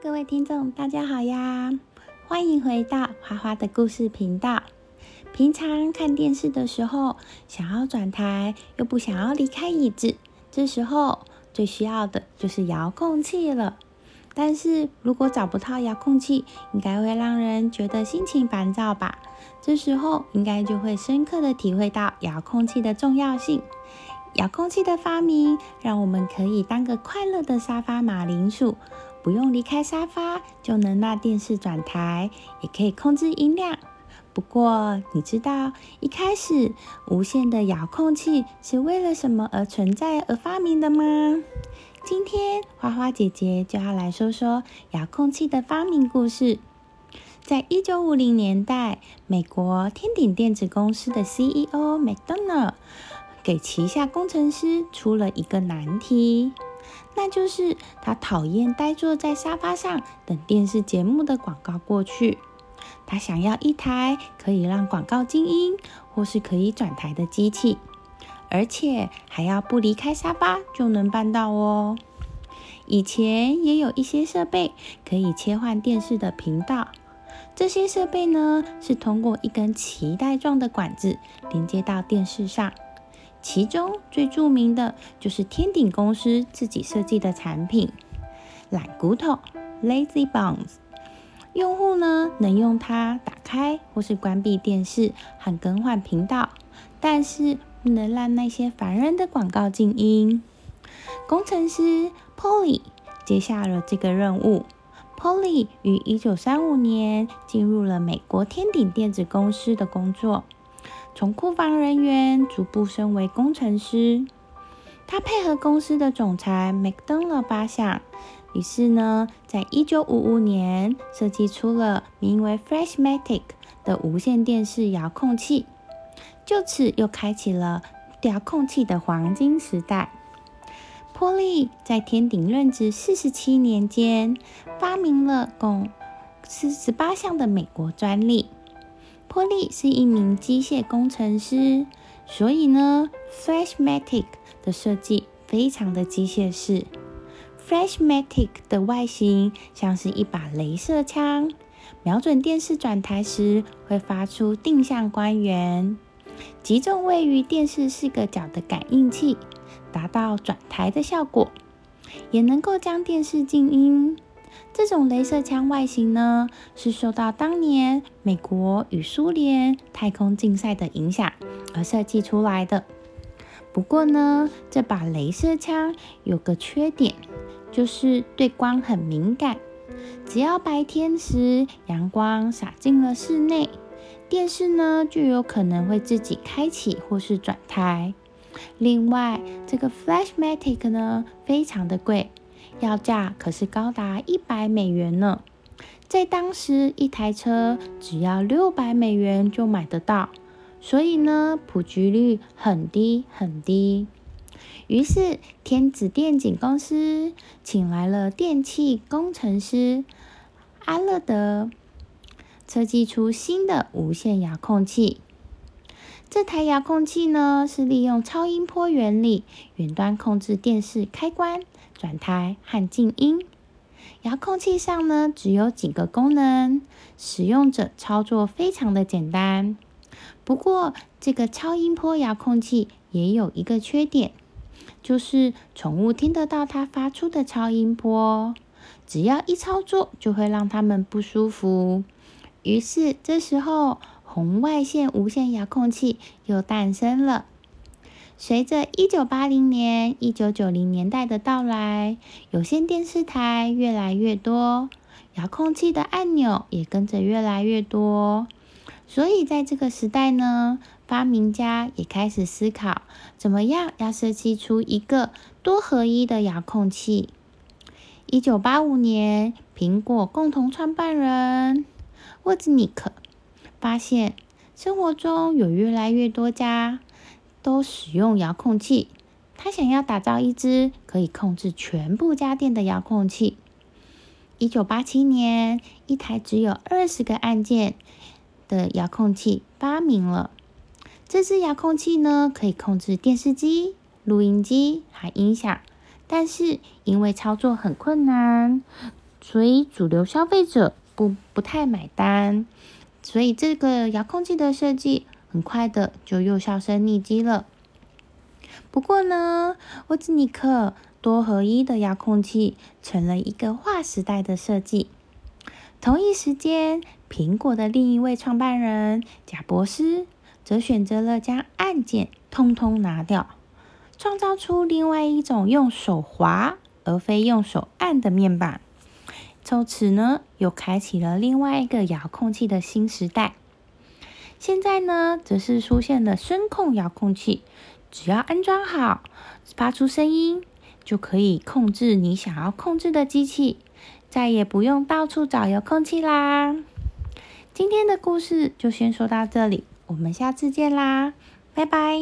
各位听众，大家好呀！欢迎回到花花的故事频道。平常看电视的时候，想要转台又不想要离开椅子，这时候最需要的就是遥控器了。但是如果找不到遥控器，应该会让人觉得心情烦躁吧？这时候应该就会深刻的体会到遥控器的重要性。遥控器的发明，让我们可以当个快乐的沙发马铃薯。不用离开沙发就能让电视转台，也可以控制音量。不过，你知道一开始无线的遥控器是为了什么而存在而发明的吗？今天花花姐姐就要来说说遥控器的发明故事。在一九五零年代，美国天鼎电子公司的 CEO McDonald 给旗下工程师出了一个难题。那就是他讨厌呆坐在沙发上等电视节目的广告过去。他想要一台可以让广告静音或是可以转台的机器，而且还要不离开沙发就能办到哦。以前也有一些设备可以切换电视的频道，这些设备呢是通过一根脐带状的管子连接到电视上。其中最著名的就是天鼎公司自己设计的产品——懒骨头 （Lazy Bones）。用户呢能用它打开或是关闭电视和更换频道，但是不能让那些烦人的广告静音。工程师 Polly 接下了这个任务。Polly 于1935年进入了美国天鼎电子公司的工作。从库房人员逐步升为工程师，他配合公司的总裁 McDonald 八项，于是呢，在一九五五年设计出了名为 Flashmatic 的无线电视遥控器，就此又开启了遥控器的黄金时代。波利在天鼎任职四十七年间，发明了共四十八项的美国专利。波利是一名机械工程师，所以呢，Flashmatic 的设计非常的机械式。Flashmatic 的外形像是一把镭射枪，瞄准电视转台时会发出定向光源，集中位于电视四个角的感应器，达到转台的效果，也能够将电视静音。这种镭射枪外形呢，是受到当年美国与苏联太空竞赛的影响而设计出来的。不过呢，这把镭射枪有个缺点，就是对光很敏感。只要白天时阳光洒进了室内，电视呢就有可能会自己开启或是转台。另外，这个 Flashmatic 呢，非常的贵。要价可是高达一百美元呢，在当时一台车只要六百美元就买得到，所以呢普及率很低很低。于是天子电景公司请来了电气工程师阿勒德，设计出新的无线遥控器。这台遥控器呢是利用超音波原理，远端控制电视开关。转台和静音，遥控器上呢只有几个功能，使用者操作非常的简单。不过，这个超音波遥控器也有一个缺点，就是宠物听得到它发出的超音波，只要一操作就会让它们不舒服。于是，这时候红外线无线遥控器又诞生了。随着一九八零年、一九九零年代的到来，有线电视台越来越多，遥控器的按钮也跟着越来越多。所以在这个时代呢，发明家也开始思考，怎么样要设计出一个多合一的遥控器。一九八五年，苹果共同创办人沃兹尼克发现，生活中有越来越多家。都使用遥控器，他想要打造一支可以控制全部家电的遥控器。一九八七年，一台只有二十个按键的遥控器发明了。这支遥控器呢，可以控制电视机、录音机和音响，但是因为操作很困难，所以主流消费者不不太买单，所以这个遥控器的设计很快的就又销声匿迹了。不过呢，沃兹尼克多合一的遥控器成了一个划时代的设计。同一时间，苹果的另一位创办人贾伯斯则选择了将按键通通拿掉，创造出另外一种用手滑而非用手按的面板。从此呢，又开启了另外一个遥控器的新时代。现在呢，则是出现了声控遥控器，只要安装好，发出声音，就可以控制你想要控制的机器，再也不用到处找遥控器啦。今天的故事就先说到这里，我们下次见啦，拜拜。